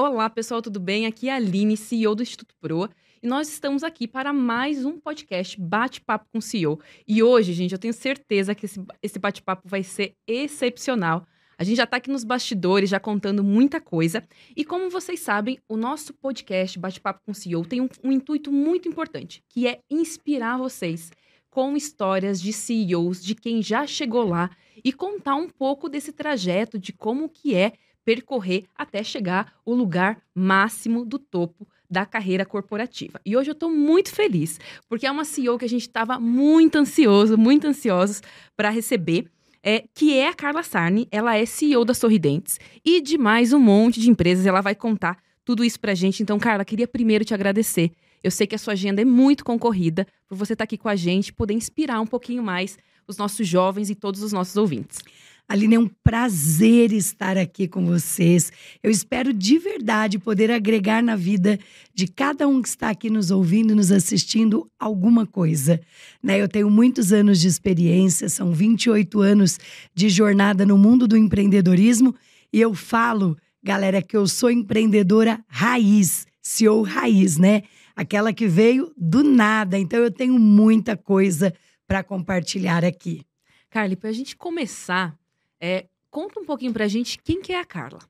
Olá, pessoal, tudo bem? Aqui é a Aline, CEO do Instituto Proa, e nós estamos aqui para mais um podcast Bate-Papo com o CEO. E hoje, gente, eu tenho certeza que esse, esse bate-papo vai ser excepcional. A gente já está aqui nos bastidores, já contando muita coisa. E como vocês sabem, o nosso podcast Bate-Papo com o CEO tem um, um intuito muito importante, que é inspirar vocês com histórias de CEOs, de quem já chegou lá e contar um pouco desse trajeto, de como que é percorrer até chegar o lugar máximo do topo da carreira corporativa. E hoje eu estou muito feliz, porque é uma CEO que a gente estava muito ansioso, muito ansiosos para receber. É, que é a Carla Sarni, ela é CEO da Sorridentes e de mais um monte de empresas, ela vai contar tudo isso pra gente. Então, Carla, queria primeiro te agradecer. Eu sei que a sua agenda é muito concorrida, por você estar tá aqui com a gente, poder inspirar um pouquinho mais os nossos jovens e todos os nossos ouvintes. Aline, é um prazer estar aqui com vocês. Eu espero de verdade poder agregar na vida de cada um que está aqui nos ouvindo, nos assistindo, alguma coisa. Né? Eu tenho muitos anos de experiência, são 28 anos de jornada no mundo do empreendedorismo e eu falo, galera, que eu sou empreendedora raiz, CEO raiz, né? Aquela que veio do nada. Então eu tenho muita coisa para compartilhar aqui. Carly, para a gente começar, é, conta um pouquinho pra gente quem que é a Carla.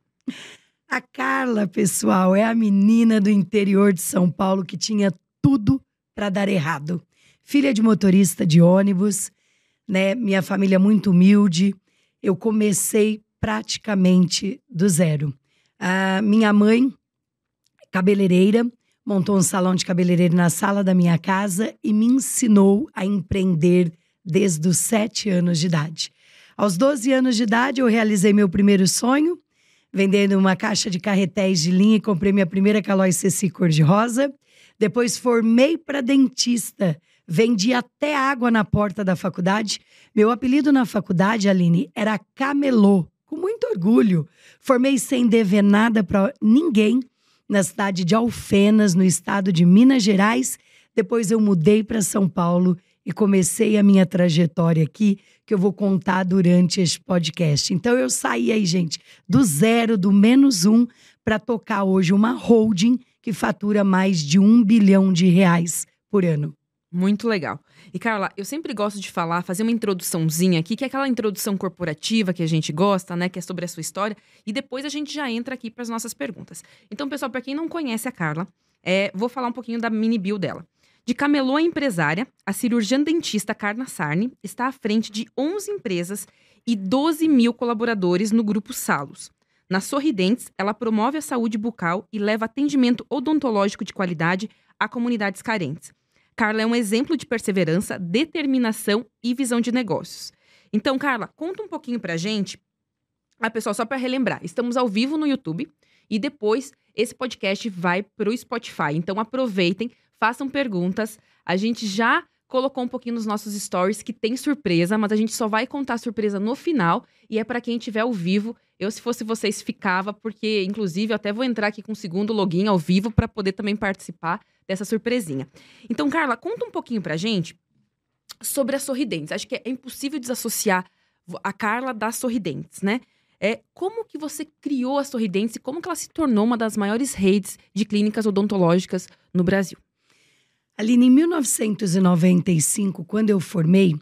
A Carla, pessoal, é a menina do interior de São Paulo que tinha tudo para dar errado. Filha de motorista de ônibus, né? Minha família muito humilde. Eu comecei praticamente do zero. A minha mãe, cabeleireira, montou um salão de cabeleireiro na sala da minha casa e me ensinou a empreender desde os sete anos de idade. Aos 12 anos de idade, eu realizei meu primeiro sonho, vendendo uma caixa de carretéis de linha e comprei minha primeira Calói Ceci cor-de-rosa. Depois formei para dentista, vendi até água na porta da faculdade. Meu apelido na faculdade, Aline, era Camelô, com muito orgulho. Formei sem dever nada para ninguém na cidade de Alfenas, no estado de Minas Gerais. Depois eu mudei para São Paulo e comecei a minha trajetória aqui, que eu vou contar durante este podcast. Então eu saí aí, gente, do zero, do menos um, para tocar hoje uma holding que fatura mais de um bilhão de reais por ano. Muito legal. E Carla, eu sempre gosto de falar, fazer uma introduçãozinha aqui, que é aquela introdução corporativa que a gente gosta, né, que é sobre a sua história, e depois a gente já entra aqui para as nossas perguntas. Então, pessoal, para quem não conhece a Carla, é, vou falar um pouquinho da mini bio dela. De camelô a empresária, a cirurgiã dentista Carna Sarni está à frente de 11 empresas e 12 mil colaboradores no grupo Salos. Na Sorridentes, ela promove a saúde bucal e leva atendimento odontológico de qualidade a comunidades carentes. Carla é um exemplo de perseverança, determinação e visão de negócios. Então, Carla, conta um pouquinho pra gente. Ah, pessoal, só para relembrar, estamos ao vivo no YouTube e depois esse podcast vai pro Spotify. Então aproveitem, façam perguntas. A gente já colocou um pouquinho nos nossos stories que tem surpresa, mas a gente só vai contar a surpresa no final e é para quem estiver ao vivo. Eu, se fosse vocês, ficava, porque, inclusive, eu até vou entrar aqui com o segundo login ao vivo para poder também participar dessa surpresinha. Então, Carla, conta um pouquinho pra gente sobre a Sorridentes. Acho que é impossível desassociar a Carla das Sorridentes, né? É, como que você criou a Sorridentes e como que ela se tornou uma das maiores redes de clínicas odontológicas no Brasil? Aline, em 1995, quando eu formei,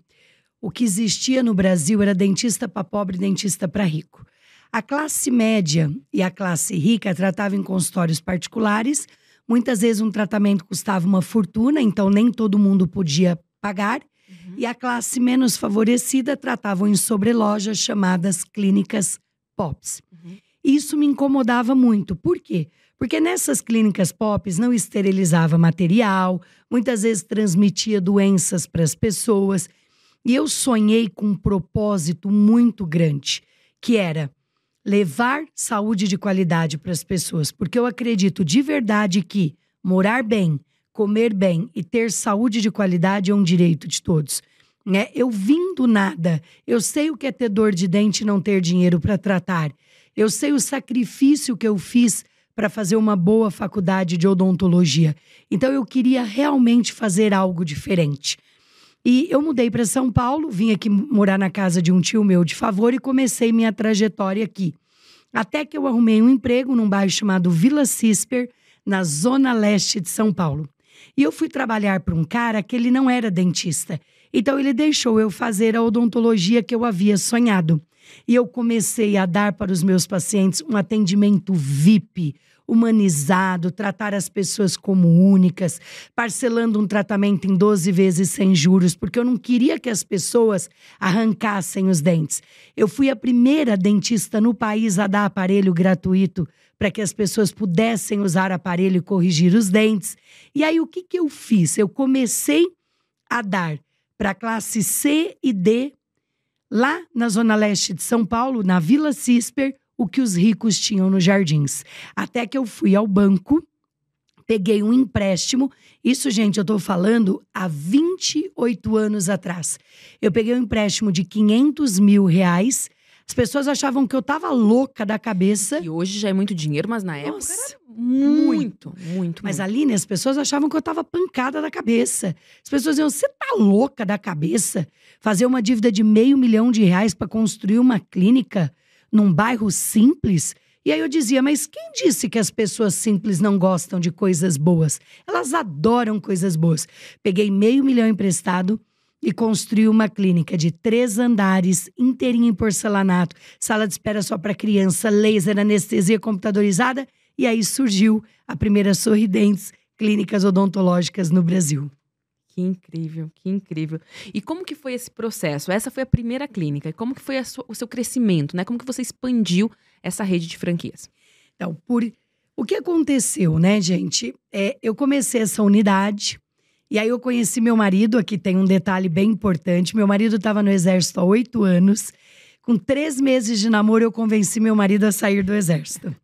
o que existia no Brasil era dentista para pobre e dentista para rico. A classe média e a classe rica tratavam em consultórios particulares. Muitas vezes um tratamento custava uma fortuna, então nem todo mundo podia pagar. Uhum. E a classe menos favorecida tratavam em sobrelojas chamadas clínicas POPs. Uhum. Isso me incomodava muito. Por quê? Porque nessas clínicas POPs não esterilizava material, muitas vezes transmitia doenças para as pessoas. E eu sonhei com um propósito muito grande, que era levar saúde de qualidade para as pessoas, porque eu acredito de verdade que morar bem, comer bem e ter saúde de qualidade é um direito de todos. Né? Eu vim do nada, eu sei o que é ter dor de dente e não ter dinheiro para tratar. Eu sei o sacrifício que eu fiz para fazer uma boa faculdade de odontologia. Então eu queria realmente fazer algo diferente. E eu mudei para São Paulo, vim aqui morar na casa de um tio meu de favor e comecei minha trajetória aqui. Até que eu arrumei um emprego num bairro chamado Vila Cisper, na zona leste de São Paulo. E eu fui trabalhar para um cara que ele não era dentista. Então ele deixou eu fazer a odontologia que eu havia sonhado. E eu comecei a dar para os meus pacientes um atendimento VIP, humanizado, tratar as pessoas como únicas, parcelando um tratamento em 12 vezes sem juros, porque eu não queria que as pessoas arrancassem os dentes. Eu fui a primeira dentista no país a dar aparelho gratuito para que as pessoas pudessem usar aparelho e corrigir os dentes. E aí o que, que eu fiz? Eu comecei a dar para classe C e D, lá na Zona Leste de São Paulo, na Vila Cisper, o que os ricos tinham nos jardins. Até que eu fui ao banco, peguei um empréstimo. Isso, gente, eu estou falando há 28 anos atrás. Eu peguei um empréstimo de 500 mil reais. As pessoas achavam que eu estava louca da cabeça. E hoje já é muito dinheiro, mas na época Nossa, era muito, muito. Mas muito. ali, né, as pessoas achavam que eu estava pancada da cabeça. As pessoas diziam: você tá louca da cabeça? Fazer uma dívida de meio milhão de reais para construir uma clínica num bairro simples? E aí eu dizia: mas quem disse que as pessoas simples não gostam de coisas boas? Elas adoram coisas boas. Peguei meio milhão emprestado e construí uma clínica de três andares, inteirinha em porcelanato, sala de espera só para criança, laser, anestesia computadorizada. E aí surgiu a primeira Sorridentes Clínicas Odontológicas no Brasil. Que incrível, que incrível. E como que foi esse processo? Essa foi a primeira clínica. E como que foi sua- o seu crescimento, né? Como que você expandiu essa rede de franquias? Então, por o que aconteceu, né, gente? É, eu comecei essa unidade e aí eu conheci meu marido. Aqui tem um detalhe bem importante: meu marido estava no exército há oito anos. Com três meses de namoro, eu convenci meu marido a sair do exército.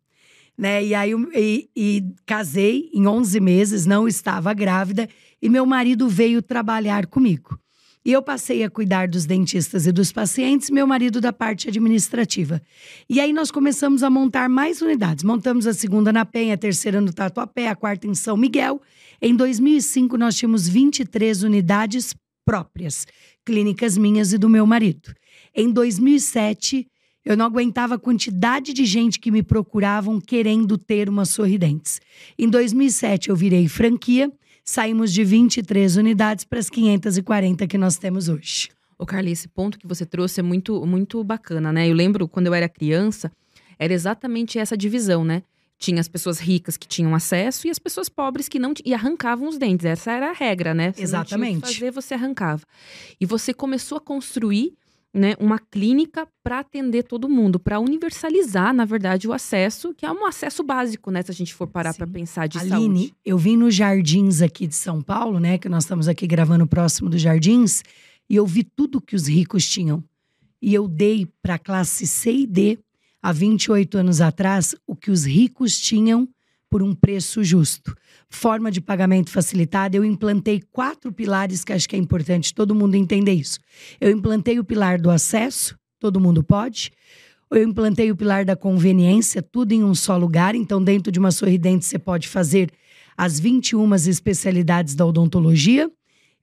Né? E aí eu- e, e casei em 11 meses, não estava grávida, e meu marido veio trabalhar comigo. E eu passei a cuidar dos dentistas e dos pacientes, meu marido da parte administrativa. E aí nós começamos a montar mais unidades. Montamos a segunda na Penha, a terceira no Tatuapé, a quarta em São Miguel. Em 2005 nós tínhamos 23 unidades próprias, clínicas minhas e do meu marido. Em 2007 eu não aguentava a quantidade de gente que me procuravam querendo ter uma Sorridentes. Em 2007 eu virei franquia, saímos de 23 unidades para as 540 que nós temos hoje. Ô, Carly, esse ponto que você trouxe é muito, muito bacana, né? Eu lembro quando eu era criança, era exatamente essa divisão, né? Tinha as pessoas ricas que tinham acesso e as pessoas pobres que não e arrancavam os dentes. Essa era a regra, né? Você Não Exatamente. tinha o que fazer, você arrancava. E você começou a construir né, uma clínica para atender todo mundo, para universalizar, na verdade, o acesso, que é um acesso básico, né? Se a gente for parar para pensar de Aline, saúde. eu vim nos jardins aqui de São Paulo, né? Que nós estamos aqui gravando próximo dos jardins, e eu vi tudo que os ricos tinham. E eu dei para a classe C e D, há 28 anos atrás, o que os ricos tinham por um preço justo. Forma de pagamento facilitada, eu implantei quatro pilares que acho que é importante todo mundo entender isso. Eu implantei o pilar do acesso, todo mundo pode. Eu implantei o pilar da conveniência, tudo em um só lugar. Então, dentro de uma sorridente, você pode fazer as 21 especialidades da odontologia.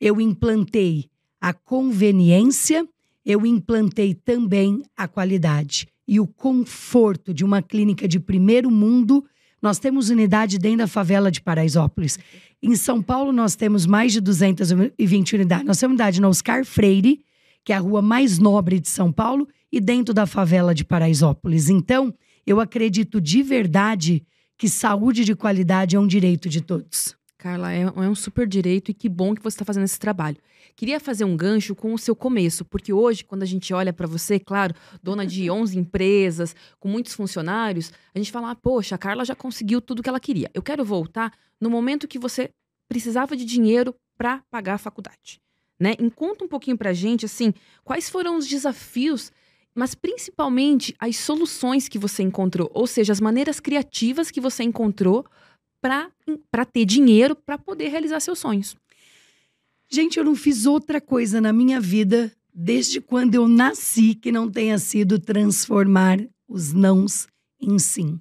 Eu implantei a conveniência, eu implantei também a qualidade e o conforto de uma clínica de primeiro mundo. Nós temos unidade dentro da favela de Paraisópolis. Em São Paulo, nós temos mais de 220 unidades. Nós temos unidade na Oscar Freire, que é a rua mais nobre de São Paulo, e dentro da favela de Paraisópolis. Então, eu acredito de verdade que saúde de qualidade é um direito de todos. Carla, é, é um super direito e que bom que você está fazendo esse trabalho. Queria fazer um gancho com o seu começo, porque hoje, quando a gente olha para você, claro, dona de 11 empresas, com muitos funcionários, a gente fala, ah, poxa, a Carla já conseguiu tudo que ela queria. Eu quero voltar no momento que você precisava de dinheiro para pagar a faculdade. Né? E Conta um pouquinho pra gente, assim, quais foram os desafios, mas principalmente as soluções que você encontrou, ou seja, as maneiras criativas que você encontrou para ter dinheiro para poder realizar seus sonhos. Gente, eu não fiz outra coisa na minha vida desde quando eu nasci que não tenha sido transformar os nãos em sim.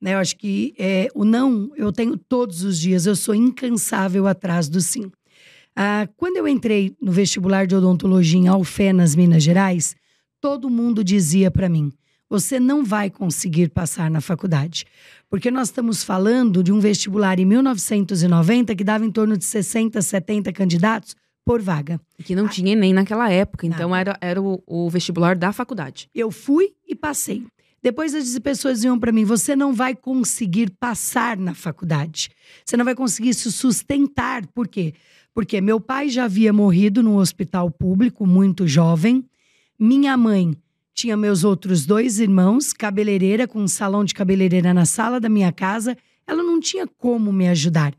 Né? Eu acho que é, o não eu tenho todos os dias, eu sou incansável atrás do sim. Ah, quando eu entrei no vestibular de odontologia em Alfenas, Minas Gerais, todo mundo dizia para mim: você não vai conseguir passar na faculdade. Porque nós estamos falando de um vestibular em 1990 que dava em torno de 60, 70 candidatos por vaga. Que não tinha Enem naquela época, então era, era o, o vestibular da faculdade. Eu fui e passei. Depois as pessoas iam para mim: você não vai conseguir passar na faculdade. Você não vai conseguir se sustentar. Por quê? Porque meu pai já havia morrido num hospital público, muito jovem. Minha mãe tinha meus outros dois irmãos, cabeleireira, com um salão de cabeleireira na sala da minha casa. Ela não tinha como me ajudar.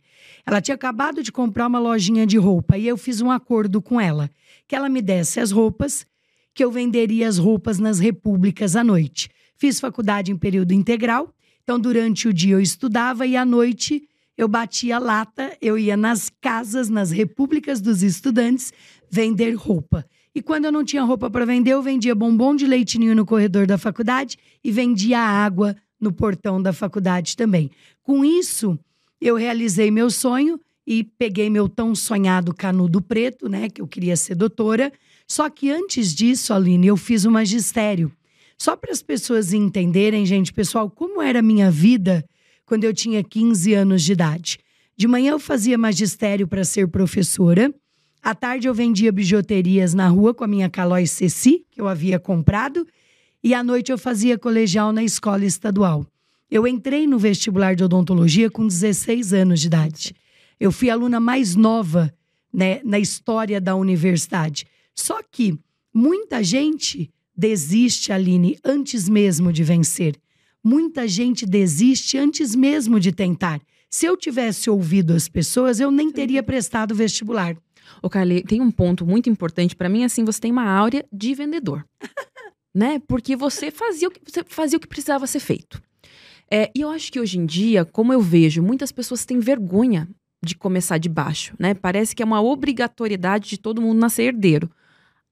Ela tinha acabado de comprar uma lojinha de roupa e eu fiz um acordo com ela que ela me desse as roupas, que eu venderia as roupas nas repúblicas à noite. Fiz faculdade em período integral, então durante o dia eu estudava e à noite eu batia lata, eu ia nas casas, nas repúblicas dos estudantes, vender roupa. E quando eu não tinha roupa para vender, eu vendia bombom de leitinho no corredor da faculdade e vendia água no portão da faculdade também. Com isso, eu realizei meu sonho e peguei meu tão sonhado canudo preto, né, que eu queria ser doutora. Só que antes disso, Aline, eu fiz o magistério. Só para as pessoas entenderem, gente, pessoal, como era a minha vida quando eu tinha 15 anos de idade. De manhã eu fazia magistério para ser professora. À tarde eu vendia bijuterias na rua com a minha Calói Ceci, que eu havia comprado. E à noite eu fazia colegial na escola estadual. Eu entrei no vestibular de odontologia com 16 anos de idade. Eu fui a aluna mais nova né, na história da universidade. Só que muita gente desiste, Aline, antes mesmo de vencer. Muita gente desiste antes mesmo de tentar. Se eu tivesse ouvido as pessoas, eu nem teria prestado vestibular. Ô, Carly, tem um ponto muito importante para mim, assim, você tem uma áurea de vendedor. né? Porque você fazia, o que, você fazia o que precisava ser feito. É, e eu acho que hoje em dia, como eu vejo, muitas pessoas têm vergonha de começar de baixo, né? Parece que é uma obrigatoriedade de todo mundo nascer herdeiro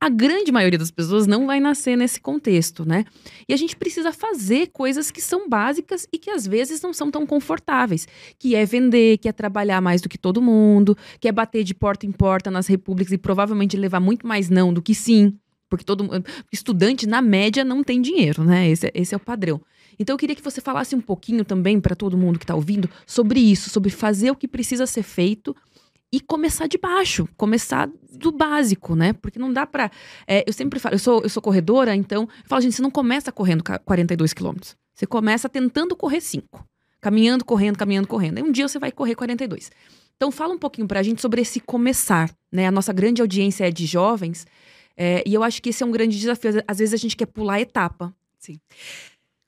a grande maioria das pessoas não vai nascer nesse contexto, né? E a gente precisa fazer coisas que são básicas e que às vezes não são tão confortáveis, que é vender, que é trabalhar mais do que todo mundo, que é bater de porta em porta nas repúblicas e provavelmente levar muito mais não do que sim, porque todo estudante na média não tem dinheiro, né? Esse, é, esse é o padrão. Então eu queria que você falasse um pouquinho também para todo mundo que está ouvindo sobre isso, sobre fazer o que precisa ser feito e começar de baixo, começar do básico, né? Porque não dá para é, eu sempre falo, eu sou, eu sou corredora, então eu falo, gente, você não começa correndo 42 quilômetros. Você começa tentando correr 5. Caminhando, correndo, caminhando, correndo. Aí um dia você vai correr 42. Então fala um pouquinho pra gente sobre esse começar, né? A nossa grande audiência é de jovens, é, e eu acho que esse é um grande desafio. Às vezes a gente quer pular a etapa. Sim.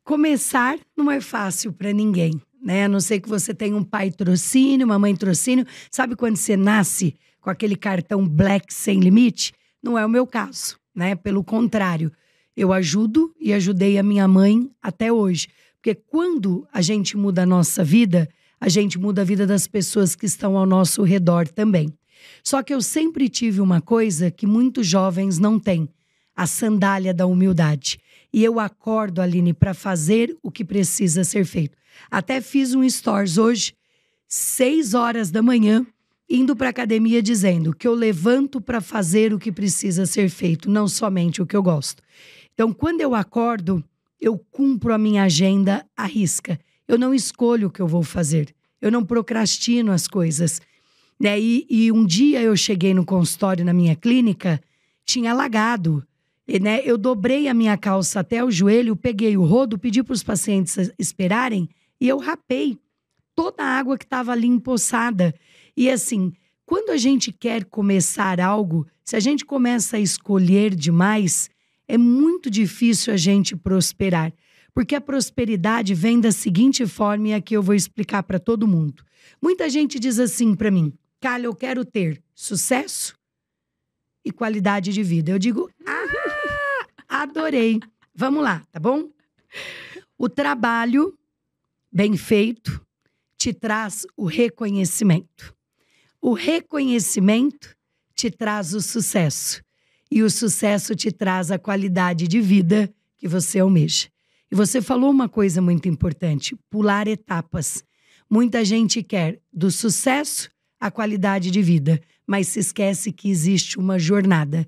Começar não é fácil para ninguém né? A não ser que você tenha um pai trocínio, uma mãe trocínio. Sabe quando você nasce com aquele cartão black sem limite? Não é o meu caso, né? Pelo contrário, eu ajudo e ajudei a minha mãe até hoje. Porque quando a gente muda a nossa vida, a gente muda a vida das pessoas que estão ao nosso redor também. Só que eu sempre tive uma coisa que muitos jovens não têm: a sandália da humildade. E eu acordo, Aline, para fazer o que precisa ser feito. Até fiz um stories hoje, seis horas da manhã, indo para academia dizendo que eu levanto para fazer o que precisa ser feito, não somente o que eu gosto. Então, quando eu acordo, eu cumpro a minha agenda à risca. Eu não escolho o que eu vou fazer. Eu não procrastino as coisas. Né? E, e um dia eu cheguei no consultório na minha clínica, tinha alagado. E, né, eu dobrei a minha calça até o joelho, peguei o rodo, pedi para os pacientes esperarem e eu rapei toda a água que estava ali empoçada. E assim, quando a gente quer começar algo, se a gente começa a escolher demais, é muito difícil a gente prosperar. Porque a prosperidade vem da seguinte forma, e aqui eu vou explicar para todo mundo. Muita gente diz assim para mim: Carla, eu quero ter sucesso e qualidade de vida. Eu digo: ah, adorei. Vamos lá, tá bom? O trabalho bem feito te traz o reconhecimento. O reconhecimento te traz o sucesso. E o sucesso te traz a qualidade de vida que você almeja. E você falou uma coisa muito importante: pular etapas. Muita gente quer do sucesso à qualidade de vida, mas se esquece que existe uma jornada.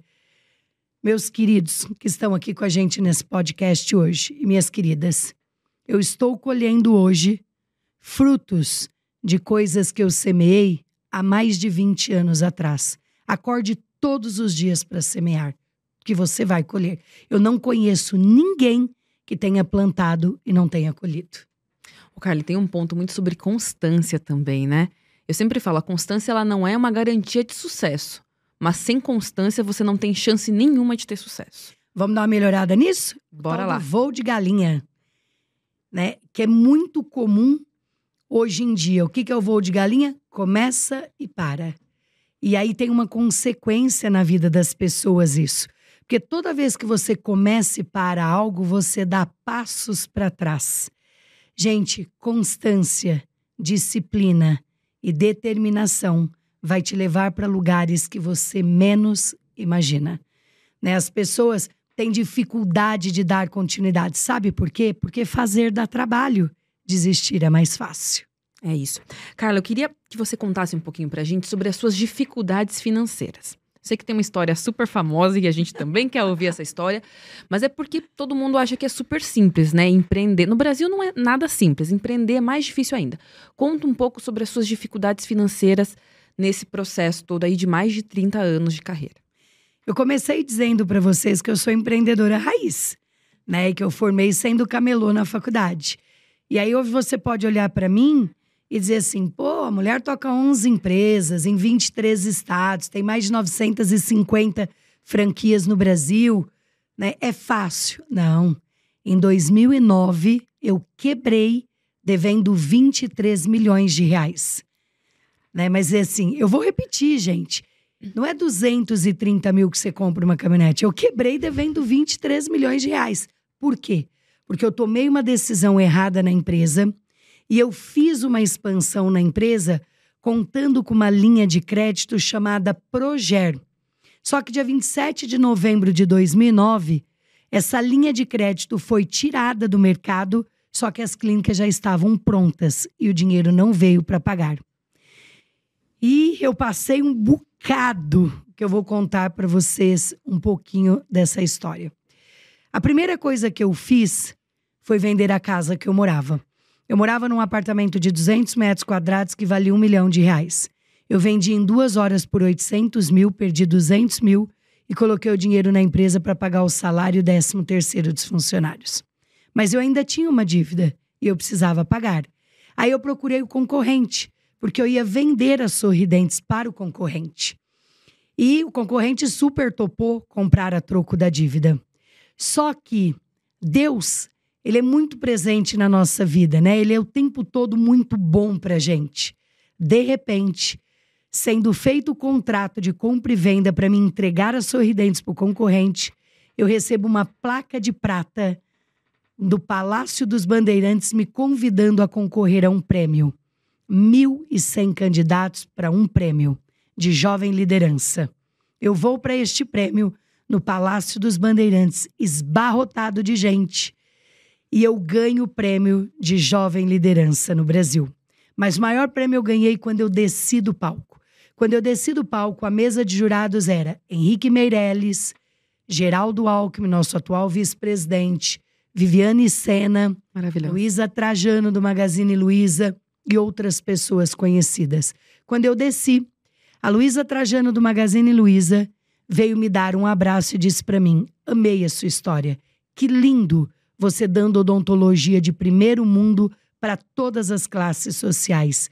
Meus queridos que estão aqui com a gente nesse podcast hoje, e minhas queridas, eu estou colhendo hoje frutos de coisas que eu semeei há mais de 20 anos atrás. Acorde todos os dias para semear, que você vai colher. Eu não conheço ninguém que tenha plantado e não tenha colhido. O Carly tem um ponto muito sobre constância também, né? Eu sempre falo, a constância ela não é uma garantia de sucesso, mas sem constância você não tem chance nenhuma de ter sucesso. Vamos dar uma melhorada nisso? Bora lá. Voo de galinha, né? Que é muito comum hoje em dia. O que, que é o voo de galinha? Começa e para. E aí tem uma consequência na vida das pessoas isso. Porque toda vez que você começa e para algo, você dá passos para trás. Gente, constância, disciplina e determinação vai te levar para lugares que você menos imagina. Né? As pessoas têm dificuldade de dar continuidade. Sabe por quê? Porque fazer dá trabalho, desistir é mais fácil. É isso. Carla, eu queria que você contasse um pouquinho pra gente sobre as suas dificuldades financeiras. Sei que tem uma história super famosa e a gente também quer ouvir essa história, mas é porque todo mundo acha que é super simples, né? Empreender. No Brasil não é nada simples, empreender é mais difícil ainda. Conta um pouco sobre as suas dificuldades financeiras nesse processo todo aí de mais de 30 anos de carreira. Eu comecei dizendo para vocês que eu sou empreendedora raiz, né? Que eu formei sendo camelô na faculdade. E aí você pode olhar para mim e dizer assim: pô, a mulher toca 11 empresas em 23 estados, tem mais de 950 franquias no Brasil, né? É fácil. Não. Em 2009, eu quebrei devendo 23 milhões de reais. Né? Mas é assim, eu vou repetir, gente. Não é 230 mil que você compra uma caminhonete. Eu quebrei devendo 23 milhões de reais. Por quê? Porque eu tomei uma decisão errada na empresa e eu fiz uma expansão na empresa contando com uma linha de crédito chamada Proger. Só que dia 27 de novembro de 2009, essa linha de crédito foi tirada do mercado, só que as clínicas já estavam prontas e o dinheiro não veio para pagar. E eu passei um bocado que eu vou contar para vocês um pouquinho dessa história. A primeira coisa que eu fiz foi vender a casa que eu morava. Eu morava num apartamento de 200 metros quadrados que valia um milhão de reais. Eu vendi em duas horas por 800 mil, perdi 200 mil e coloquei o dinheiro na empresa para pagar o salário e o décimo terceiro dos funcionários. Mas eu ainda tinha uma dívida e eu precisava pagar. Aí eu procurei o concorrente, porque eu ia vender as sorridentes para o concorrente. E o concorrente super topou comprar a troco da dívida. Só que Deus ele é muito presente na nossa vida, né? Ele é o tempo todo muito bom pra gente. De repente, sendo feito o contrato de compra e venda para me entregar as sorridentes para o concorrente, eu recebo uma placa de prata do Palácio dos Bandeirantes me convidando a concorrer a um prêmio. 1.100 candidatos para um prêmio de jovem liderança. Eu vou para este prêmio no Palácio dos Bandeirantes, esbarrotado de gente e eu ganho o prêmio de jovem liderança no Brasil. Mas o maior prêmio eu ganhei quando eu desci do palco. Quando eu desci do palco, a mesa de jurados era Henrique Meirelles, Geraldo Alckmin, nosso atual vice-presidente, Viviane Sena, Luísa Trajano do Magazine Luiza e outras pessoas conhecidas. Quando eu desci, a Luísa Trajano do Magazine Luiza veio me dar um abraço e disse para mim: "Amei a sua história. Que lindo você dando odontologia de primeiro mundo para todas as classes sociais.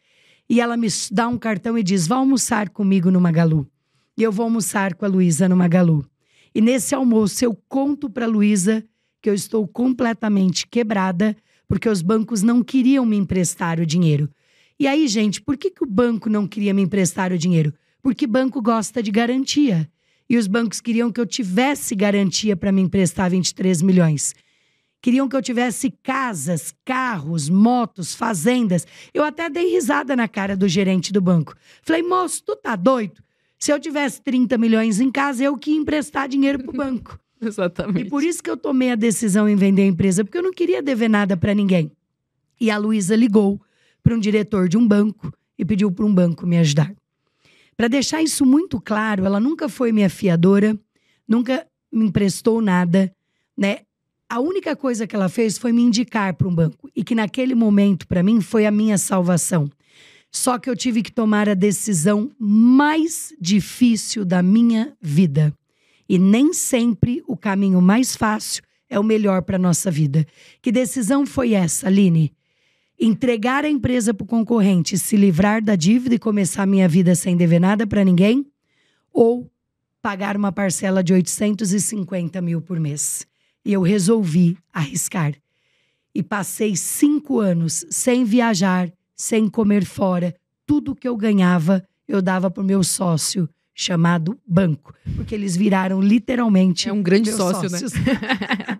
E ela me dá um cartão e diz: Vá almoçar comigo no Magalu. E eu vou almoçar com a Luísa no Magalu. E nesse almoço eu conto para Luísa que eu estou completamente quebrada porque os bancos não queriam me emprestar o dinheiro. E aí, gente, por que, que o banco não queria me emprestar o dinheiro? Porque banco gosta de garantia. E os bancos queriam que eu tivesse garantia para me emprestar 23 milhões. Queriam que eu tivesse casas, carros, motos, fazendas. Eu até dei risada na cara do gerente do banco. Falei, moço, tu tá doido? Se eu tivesse 30 milhões em casa, eu que ia emprestar dinheiro pro banco. Exatamente. E por isso que eu tomei a decisão em vender a empresa, porque eu não queria dever nada para ninguém. E a Luísa ligou para um diretor de um banco e pediu para um banco me ajudar. Para deixar isso muito claro, ela nunca foi minha fiadora, nunca me emprestou nada, né? A única coisa que ela fez foi me indicar para um banco e que naquele momento para mim foi a minha salvação. Só que eu tive que tomar a decisão mais difícil da minha vida. E nem sempre o caminho mais fácil é o melhor para nossa vida. Que decisão foi essa, Aline? Entregar a empresa para o concorrente, se livrar da dívida e começar a minha vida sem dever nada para ninguém? Ou pagar uma parcela de 850 mil por mês? E eu resolvi arriscar. E passei cinco anos sem viajar, sem comer fora. Tudo que eu ganhava, eu dava para o meu sócio, chamado banco. Porque eles viraram literalmente. É um grande sócio, sócios. né?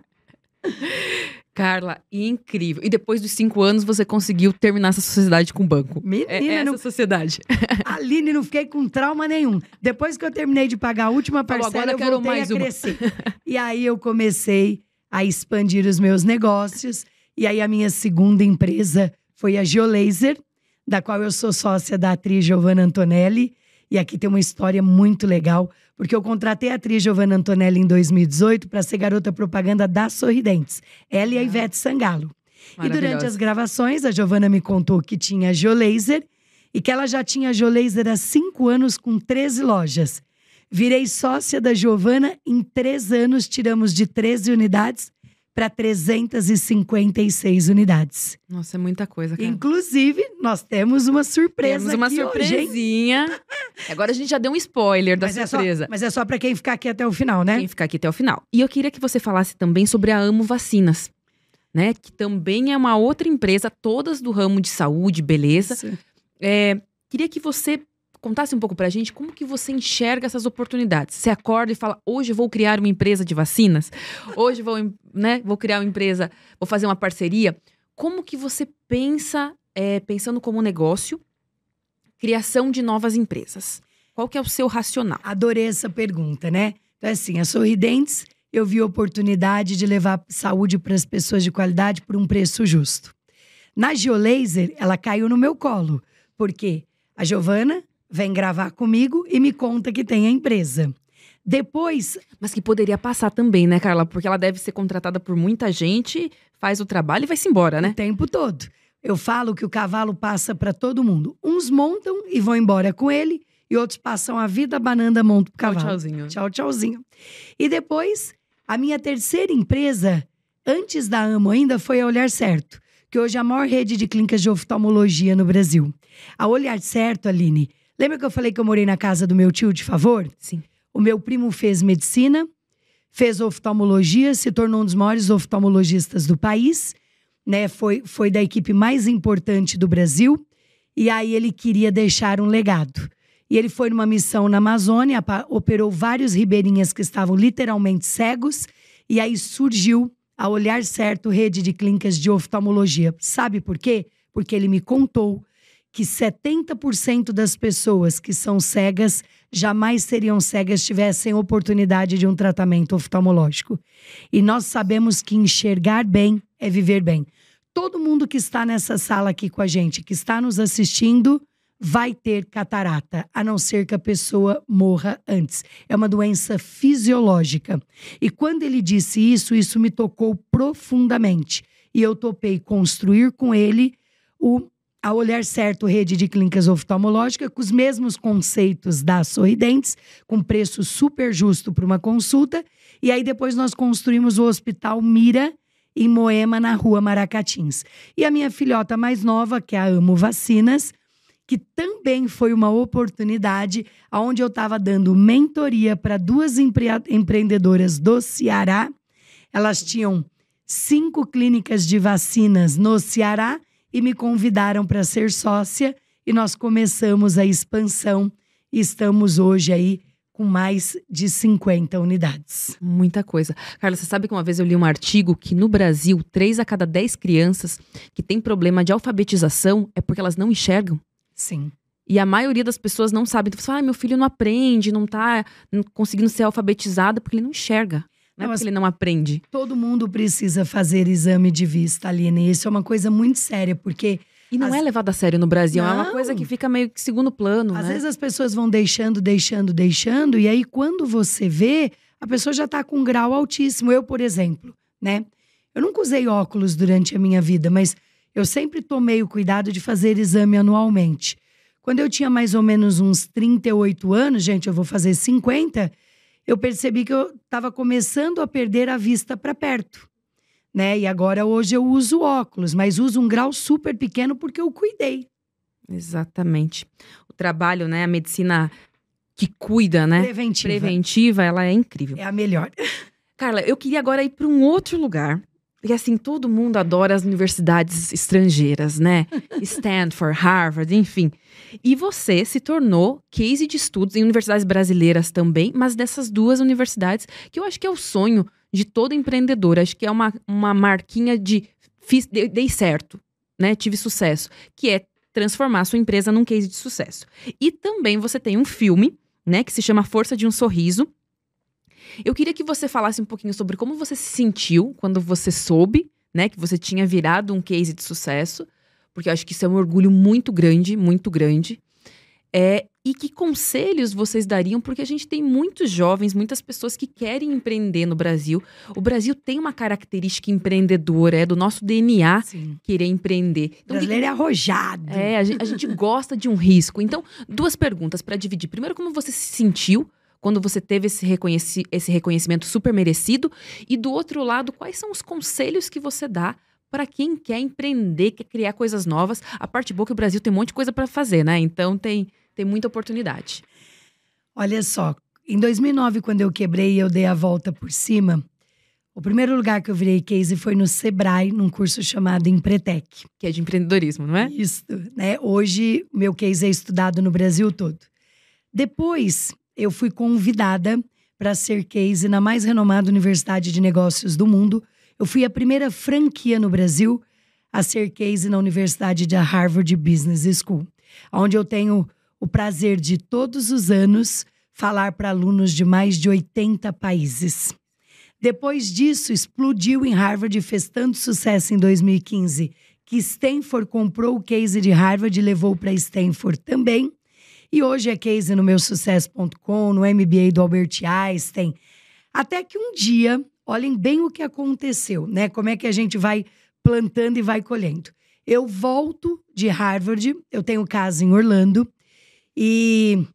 Carla, incrível. E depois dos cinco anos, você conseguiu terminar essa sociedade com o banco. Menina, É, é essa não, sociedade. Aline, não fiquei com trauma nenhum. Depois que eu terminei de pagar a última Falou, parcela, agora eu quero voltei mais a uma. crescer. e aí eu comecei a expandir os meus negócios. E aí a minha segunda empresa foi a Geolaser, da qual eu sou sócia da atriz Giovanna Antonelli. E aqui tem uma história muito legal, porque eu contratei a atriz Giovanna Antonelli em 2018 para ser garota propaganda da Sorridentes. Ela e a Ah. Ivete Sangalo. E durante as gravações, a Giovana me contou que tinha Geolaser e que ela já tinha Geolaser há cinco anos com 13 lojas. Virei sócia da Giovana, em três anos tiramos de 13 unidades para 356 unidades. Nossa, é muita coisa, cara. Inclusive, nós temos uma surpresa Temos uma aqui hoje, surpresinha. Agora a gente já deu um spoiler da Mas é, só, surpresa. mas é só para quem ficar aqui até o final, né? Quem ficar aqui até o final. E eu queria que você falasse também sobre a Amo Vacinas, né? Que também é uma outra empresa, todas do ramo de saúde, beleza. É, queria que você contasse um pouco pra gente como que você enxerga essas oportunidades. Você acorda e fala, hoje vou criar uma empresa de vacinas, hoje vou, né, vou criar uma empresa, vou fazer uma parceria. Como que você pensa, é, pensando como negócio, criação de novas empresas? Qual que é o seu racional? Adorei essa pergunta, né? Então, assim, a Sorridentes, eu vi a oportunidade de levar saúde para as pessoas de qualidade por um preço justo. Na Geolaser, ela caiu no meu colo, porque a Giovana vem gravar comigo e me conta que tem a empresa. Depois, Mas que poderia passar também, né, Carla? Porque ela deve ser contratada por muita gente, faz o trabalho e vai-se embora, o né? tempo todo, eu falo que o cavalo passa para todo mundo. Uns montam e vão embora com ele, e outros passam a vida banando a mão do Tchau, cavalo. tchauzinho. Tchau, tchauzinho. E depois, a minha terceira empresa, antes da Amo ainda, foi a Olhar Certo, que hoje é a maior rede de clínicas de oftalmologia no Brasil. A Olhar Certo, Aline, lembra que eu falei que eu morei na casa do meu tio de favor? Sim. O meu primo fez medicina, fez oftalmologia, se tornou um dos maiores oftalmologistas do país, né? Foi, foi da equipe mais importante do Brasil. E aí ele queria deixar um legado. E ele foi numa missão na Amazônia, operou vários ribeirinhas que estavam literalmente cegos, e aí surgiu a Olhar Certo Rede de Clínicas de Oftalmologia. Sabe por quê? Porque ele me contou que 70% das pessoas que são cegas jamais seriam cegas se tivessem oportunidade de um tratamento oftalmológico. E nós sabemos que enxergar bem é viver bem. Todo mundo que está nessa sala aqui com a gente, que está nos assistindo, vai ter catarata, a não ser que a pessoa morra antes. É uma doença fisiológica. E quando ele disse isso, isso me tocou profundamente. E eu topei construir com ele o a Olhar Certo Rede de Clínicas Oftalmológicas, com os mesmos conceitos da Sorridentes, com preço super justo para uma consulta. E aí depois nós construímos o Hospital Mira, em Moema, na rua Maracatins. E a minha filhota mais nova, que é a Amo Vacinas, que também foi uma oportunidade onde eu estava dando mentoria para duas empre- empreendedoras do Ceará. Elas tinham cinco clínicas de vacinas no Ceará e me convidaram para ser sócia e nós começamos a expansão e estamos hoje aí com mais de 50 unidades. Muita coisa. Carla, você sabe que uma vez eu li um artigo que no Brasil, três a cada dez crianças que têm problema de alfabetização é porque elas não enxergam. Sim. E a maioria das pessoas não sabe. Então, você fala, ah, meu filho não aprende, não tá não conseguindo ser alfabetizado porque ele não enxerga. Não é Não, ele não aprende. Todo mundo precisa fazer exame de vista, Aline. Isso é uma coisa muito séria, porque E não As- é levado a sério no Brasil. É uma Não. coisa que fica meio que segundo plano, às né? vezes as pessoas vão deixando, deixando, deixando, e aí quando você vê, a pessoa já está com um grau altíssimo. Eu, por exemplo, né? Eu nunca usei óculos durante a minha vida, mas eu sempre tomei o cuidado de fazer exame anualmente. Quando eu tinha mais ou menos uns 38 anos, gente, eu vou fazer 50, eu percebi que eu estava começando a perder a vista para perto. Né? E agora hoje eu uso óculos, mas uso um grau super pequeno porque eu cuidei. Exatamente. O trabalho, né, a medicina que cuida, né? Preventiva. Preventiva, ela é incrível. É a melhor. Carla, eu queria agora ir para um outro lugar. Porque assim, todo mundo adora as universidades estrangeiras, né? Stanford, Harvard, enfim. E você se tornou case de estudos em universidades brasileiras também, mas dessas duas universidades, que eu acho que é o sonho de todo empreendedor. Acho que é uma, uma marquinha de fiz, dei, dei certo, né? Tive sucesso, que é transformar a sua empresa num case de sucesso. E também você tem um filme, né, que se chama Força de um Sorriso, eu queria que você falasse um pouquinho sobre como você se sentiu quando você soube, né, que você tinha virado um case de sucesso, porque eu acho que isso é um orgulho muito grande, muito grande. É, e que conselhos vocês dariam? Porque a gente tem muitos jovens, muitas pessoas que querem empreender no Brasil. O Brasil tem uma característica empreendedora, é do nosso DNA Sim. querer empreender. Então, o brasileiro que... é arrojado. É, a gente, a gente gosta de um risco. Então, duas perguntas para dividir. Primeiro, como você se sentiu quando você teve esse, reconheci esse reconhecimento super merecido? E do outro lado, quais são os conselhos que você dá para quem quer empreender, quer criar coisas novas? A parte boa é que o Brasil tem um monte de coisa para fazer, né? Então tem, tem muita oportunidade. Olha só, em 2009, quando eu quebrei e eu dei a volta por cima, o primeiro lugar que eu virei case foi no Sebrae, num curso chamado Empretec. Que é de empreendedorismo, não é? Isso, né? Hoje, meu case é estudado no Brasil todo. Depois, eu fui convidada para ser case na mais renomada universidade de negócios do mundo. Eu fui a primeira franquia no Brasil a ser case na Universidade de Harvard Business School, onde eu tenho o prazer de todos os anos falar para alunos de mais de 80 países. Depois disso, explodiu em Harvard e fez tanto sucesso em 2015 que Stanford comprou o case de Harvard e levou para Stanford também. E hoje é case no meu sucesso.com, no MBA do Albert Einstein. Até que um dia, olhem bem o que aconteceu, né? Como é que a gente vai plantando e vai colhendo. Eu volto de Harvard, eu tenho casa em Orlando, e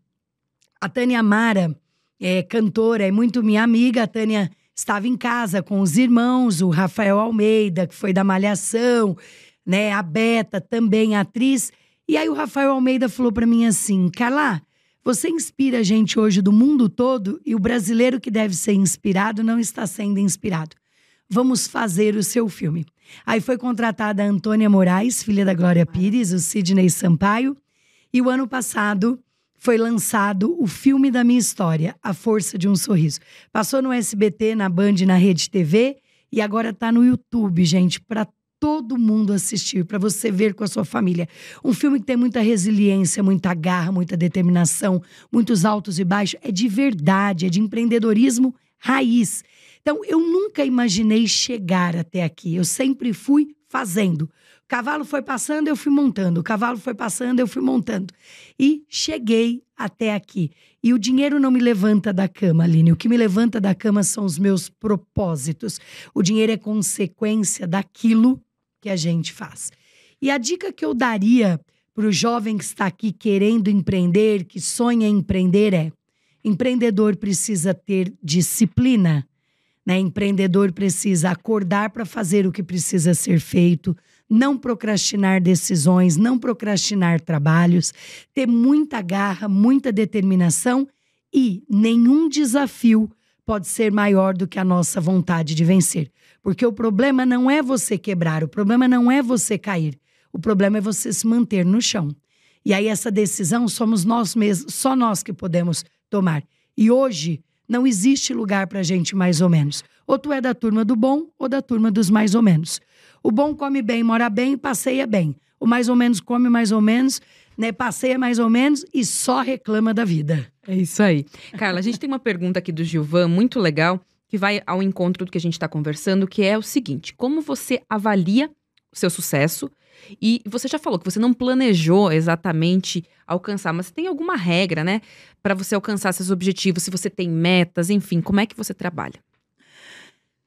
a Tânia Mara, é cantora, é muito minha amiga. A Tânia estava em casa com os irmãos, o Rafael Almeida, que foi da Malhação, né? A Beta, também atriz. E aí o Rafael Almeida falou para mim assim: Carla, você inspira a gente hoje do mundo todo e o brasileiro que deve ser inspirado não está sendo inspirado. Vamos fazer o seu filme. Aí foi contratada a Antônia Moraes, filha da Glória Pires, o Sidney Sampaio. E o ano passado foi lançado o filme da minha história, A Força de um Sorriso. Passou no SBT, na Band, na Rede TV e agora está no YouTube, gente, para todo mundo assistir, para você ver com a sua família. Um filme que tem muita resiliência, muita garra, muita determinação, muitos altos e baixos. É de verdade, é de empreendedorismo raiz. Então, eu nunca imaginei chegar até aqui. Eu sempre fui fazendo. O cavalo foi passando, eu fui montando. O cavalo foi passando, eu fui montando. E cheguei até aqui. E o dinheiro não me levanta da cama, Aline. O que me levanta da cama são os meus propósitos. O dinheiro é consequência daquilo que a gente faz. E a dica que eu daria para o jovem que está aqui querendo empreender, que sonha em empreender, é: empreendedor precisa ter disciplina. Né? Empreendedor precisa acordar para fazer o que precisa ser feito, não procrastinar decisões, não procrastinar trabalhos, ter muita garra, muita determinação e nenhum desafio pode ser maior do que a nossa vontade de vencer. Porque o problema não é você quebrar, o problema não é você cair, o problema é você se manter no chão. E aí essa decisão somos nós mesmos, só nós que podemos tomar. E hoje não existe lugar para gente mais ou menos. Ou tu é da turma do bom ou da turma dos mais ou menos. O bom come bem, mora bem, passeia bem. O mais ou menos come mais ou menos, né, passeia mais ou menos e só reclama da vida. É isso aí. Carla, a gente tem uma pergunta aqui do Gilvan muito legal que vai ao encontro do que a gente está conversando, que é o seguinte: como você avalia seu sucesso. E você já falou que você não planejou exatamente alcançar, mas tem alguma regra, né, para você alcançar seus objetivos? Se você tem metas, enfim, como é que você trabalha?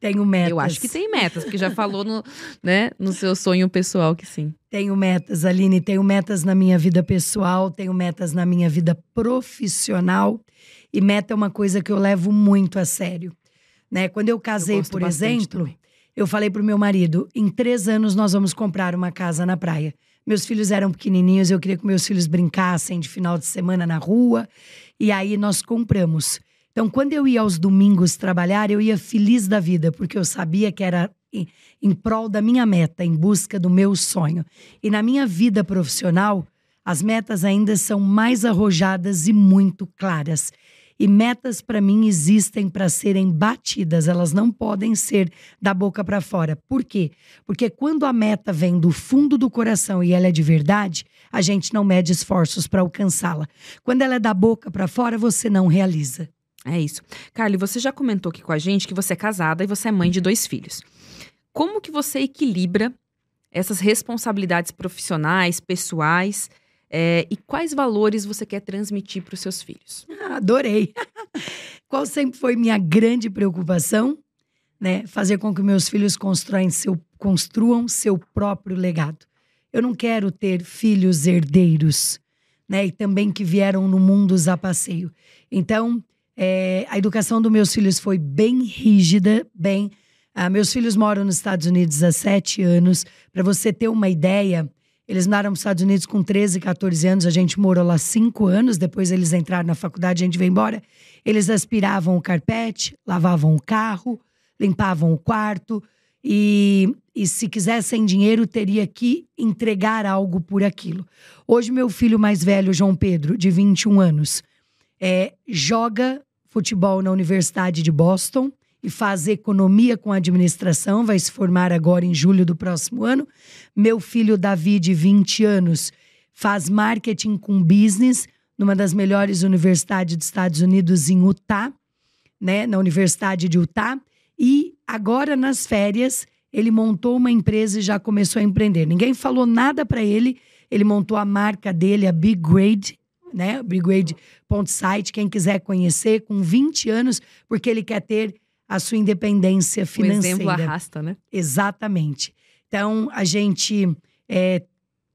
Tenho metas. Eu acho que tem metas, porque já falou no, né, no seu sonho pessoal que sim. Tenho metas, Aline. Tenho metas na minha vida pessoal, tenho metas na minha vida profissional. E meta é uma coisa que eu levo muito a sério. Né? Quando eu casei, Eu por exemplo, também. eu falei pro meu marido: em três anos nós vamos comprar uma casa na praia. Meus filhos eram pequenininhos, eu queria que meus filhos brincassem de final de semana na rua. E aí nós compramos. Então, quando eu ia aos domingos trabalhar, eu ia feliz da vida, porque eu sabia que era em, em prol da minha meta, em busca do meu sonho. E na minha vida profissional, as metas ainda são mais arrojadas e muito claras. E metas, para mim, existem para serem batidas, elas não podem ser da boca para fora. Por quê? Porque quando a meta vem do fundo do coração e ela é de verdade, a gente não mede esforços para alcançá-la. Quando ela é da boca para fora, você não realiza. É isso. Carly, você já comentou aqui com a gente que você é casada e você é mãe de dois filhos. Como que você equilibra essas responsabilidades profissionais, pessoais, é, e quais valores você quer transmitir para os seus filhos? Ah, Adorei. Qual sempre foi minha grande preocupação? Né? Fazer com que meus filhos seu, construam seu próprio legado. Eu não quero ter filhos herdeiros, né? E também que vieram no mundo a passeio. Então, é, a educação dos meus filhos foi bem rígida, bem. ah, meus filhos moram nos Estados Unidos há sete anos. Para você ter uma ideia, eles moraram nos Estados Unidos com 13, 14 anos, a gente morou lá cinco anos, depois eles entraram na faculdade, a gente veio embora. Eles aspiravam o carpete, lavavam o carro, limpavam o quarto e, e se quisessem dinheiro, teria que entregar algo por aquilo. Hoje, meu filho mais velho, João Pedro, de 21 anos, é, joga futebol na Universidade de Boston e faz economia com administração, vai se formar agora em julho do próximo ano. Meu filho Davi, de 20 anos, faz marketing com business numa das melhores universidades dos Estados Unidos, em Utah, né, na Universidade de Utah. E agora, nas férias, ele montou uma empresa e já começou a empreender. Ninguém falou nada para ele, ele montou a marca dele, a Big Grade, né? Brigade.site, quem quiser conhecer, com 20 anos, porque ele quer ter a sua independência O financeira. exemplo arrasta, né? Exatamente. Então, a gente é,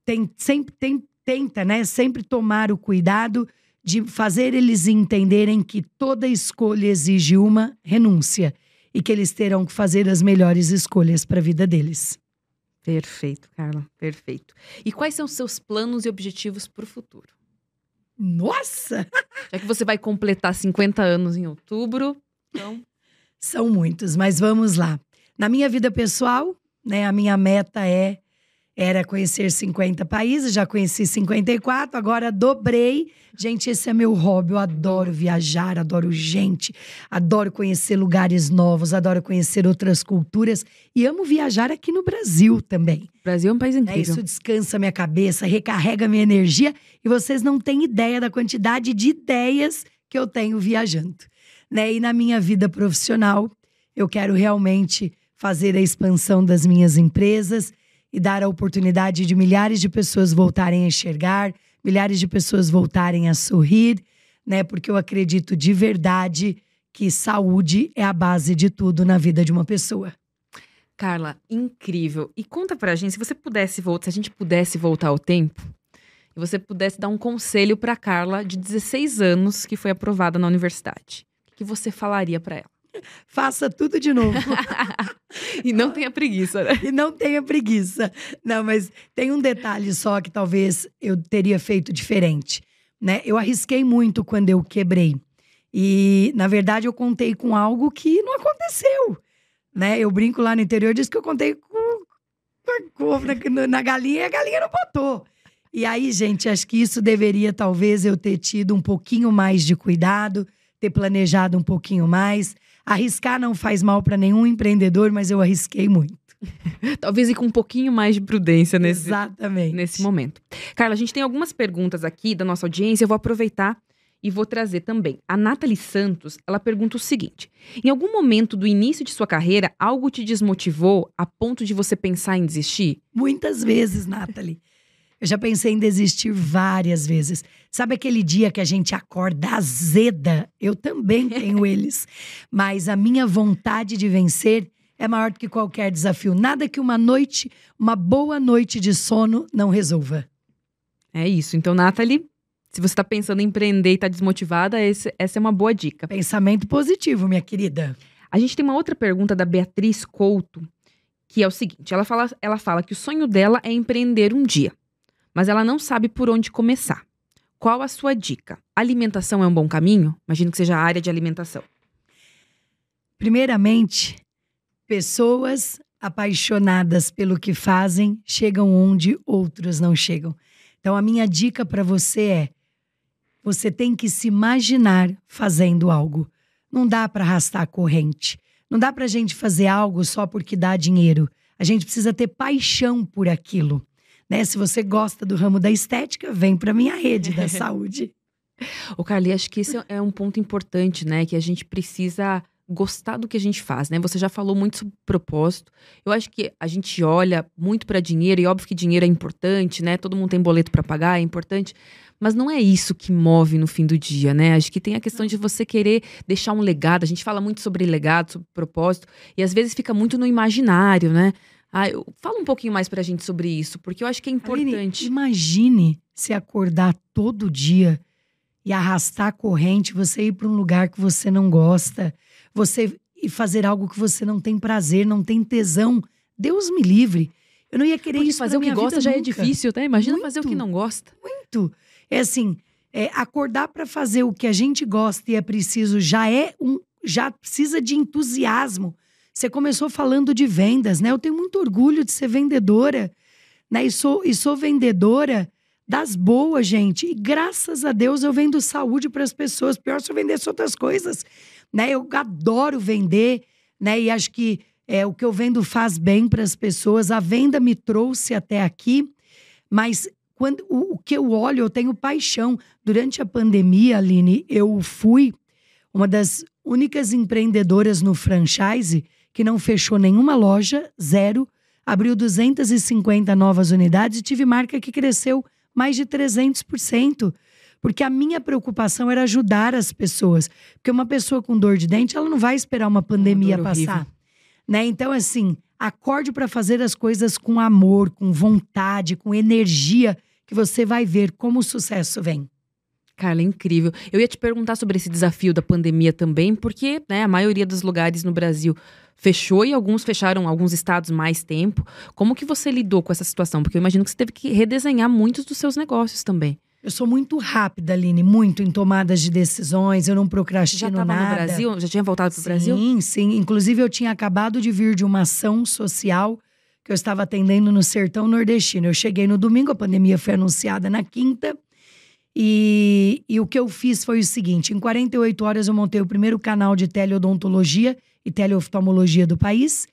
tem, sempre tem- tenta, né, sempre tomar o cuidado de fazer eles entenderem que toda escolha exige uma renúncia e que eles terão que fazer as melhores escolhas para a vida deles. Perfeito, Carla, perfeito. E quais são os seus planos e objetivos para o futuro? Nossa! Já que você vai completar 50 anos em outubro, então São muitos, mas vamos lá. Na minha vida pessoal, né, a minha meta é era conhecer 50 países, já conheci 54, agora dobrei. Gente, esse é meu hobby, eu adoro viajar, adoro gente, adoro conhecer lugares novos, adoro conhecer outras culturas e amo viajar aqui no Brasil também. o Brasil é um país né? incrível. Isso descansa minha cabeça, recarrega minha energia e vocês não têm ideia da quantidade de ideias que eu tenho viajando. Né? E na minha vida profissional, eu quero realmente fazer a expansão das minhas empresas e dar a oportunidade de milhares de pessoas voltarem a enxergar, milhares de pessoas voltarem a sorrir, né? Porque eu acredito de verdade que saúde é a base de tudo na vida de uma pessoa. Carla, incrível. E conta pra gente, se você pudesse voltar, se a gente pudesse voltar ao tempo, e você pudesse dar um conselho pra Carla de 16 anos que foi aprovada na universidade. Que você falaria pra ela? Faça tudo de novo. E não tenha preguiça, né? e não tenha preguiça. Não, mas tem um detalhe só que talvez eu teria feito diferente, né? Eu arrisquei muito quando eu quebrei. E, na verdade, eu contei com algo que não aconteceu, né? Eu brinco lá no interior, diz que eu contei com, com na, na galinha e a galinha não botou. E aí, gente, acho que isso deveria talvez eu ter tido um pouquinho mais de cuidado, ter planejado um pouquinho mais. Arriscar não faz mal para nenhum empreendedor, mas eu arrisquei muito. Talvez ir com um pouquinho mais de prudência nesse, Exatamente. nesse momento. Carla, a gente tem algumas perguntas aqui da nossa audiência. Eu vou aproveitar E vou trazer também. A Nathalie Santos, ela pergunta o seguinte: Em algum momento do início de sua carreira, algo te desmotivou a ponto de você pensar em desistir? Muitas vezes, Nathalie. Eu já pensei em desistir várias vezes. Sabe aquele dia que a gente acorda azeda? Eu também tenho eles. Mas a minha vontade de vencer é maior do que qualquer desafio. Nada que uma noite, uma boa noite de sono não resolva. É isso. Então, Nathalie, se você está pensando em empreender e está desmotivada, esse, essa é uma boa dica. Pensamento positivo, minha querida. A gente tem uma outra pergunta da Beatriz Couto, que é o seguinte: ela fala, ela fala que o sonho dela é empreender um dia, mas ela não sabe por onde começar. Qual a sua dica? Alimentação é um bom caminho? Imagino que seja a área de alimentação. Primeiramente, pessoas apaixonadas pelo que fazem chegam onde outros não chegam. Então, a minha dica para você é: você tem que se imaginar fazendo algo. Não dá para arrastar a corrente. Não dá para a gente fazer algo só porque dá dinheiro. A gente precisa ter paixão por aquilo. Né? Se você gosta do ramo da estética, vem para minha rede da saúde. O Carly, acho que esse é um ponto importante, né? Que a gente precisa gostar do que a gente faz, né? Você já falou muito sobre propósito. Eu acho que a gente olha muito para dinheiro e óbvio que dinheiro é importante, né? Todo mundo tem boleto para pagar, é importante, mas não é isso que move no fim do dia, né? Acho que tem a questão de você querer deixar um legado. A gente fala muito sobre legado, sobre propósito e às vezes fica muito no imaginário, né? Ah, eu, fala um pouquinho mais pra gente sobre isso, porque eu acho que é importante. Aline, imagine se acordar todo dia e arrastar a corrente, você ir para um lugar que você não gosta, você ir fazer algo que você não tem prazer, não tem tesão. Deus me livre. Eu não ia querer Porque isso fazer o que gosta já é difícil, né? Imagina Muito. fazer o que não gosta. Muito. É assim, é, acordar para fazer o que a gente gosta e é preciso já é um, já precisa de entusiasmo. Você começou falando de vendas, né? Eu tenho muito orgulho de ser vendedora, né? E sou, e sou vendedora das boas, gente. E graças a Deus eu vendo saúde para as pessoas. Pior se eu vendesse outras coisas, né? Eu adoro vender, né? E acho que é, o que eu vendo faz bem para as pessoas. A venda me trouxe até aqui, mas quando o, o que eu olho, eu tenho paixão. Durante a pandemia, Aline, eu fui uma das únicas empreendedoras no franchise que não fechou nenhuma loja, zero, abriu 250 novas unidades e tive marca que cresceu mais de 300%. Porque a minha preocupação era ajudar as pessoas. Porque uma pessoa com dor de dente, ela não vai esperar uma pandemia dor passar. horrível. Né? Então, assim, acorde para fazer as coisas com amor, com vontade, com energia, que você vai ver como o sucesso vem. Carla, é incrível. Eu ia te perguntar sobre esse desafio da pandemia também, porque né, a maioria dos lugares no Brasil fechou e alguns fecharam alguns estados mais tempo. Como que você lidou com essa situação? Porque eu imagino que você teve que redesenhar muitos dos seus negócios também. Eu sou muito rápida, Aline, muito em tomadas de decisões, eu não Já procrastino estava nada. no Brasil? Já tinha voltado para o Brasil? Sim, sim. Inclusive, eu tinha acabado de vir de uma ação social que eu estava atendendo no sertão nordestino. Eu cheguei no domingo, a pandemia foi anunciada na quinta. E, e o que eu fiz foi o seguinte: em 48 horas eu montei o primeiro canal de teleodontologia e teleoftalmologia do país.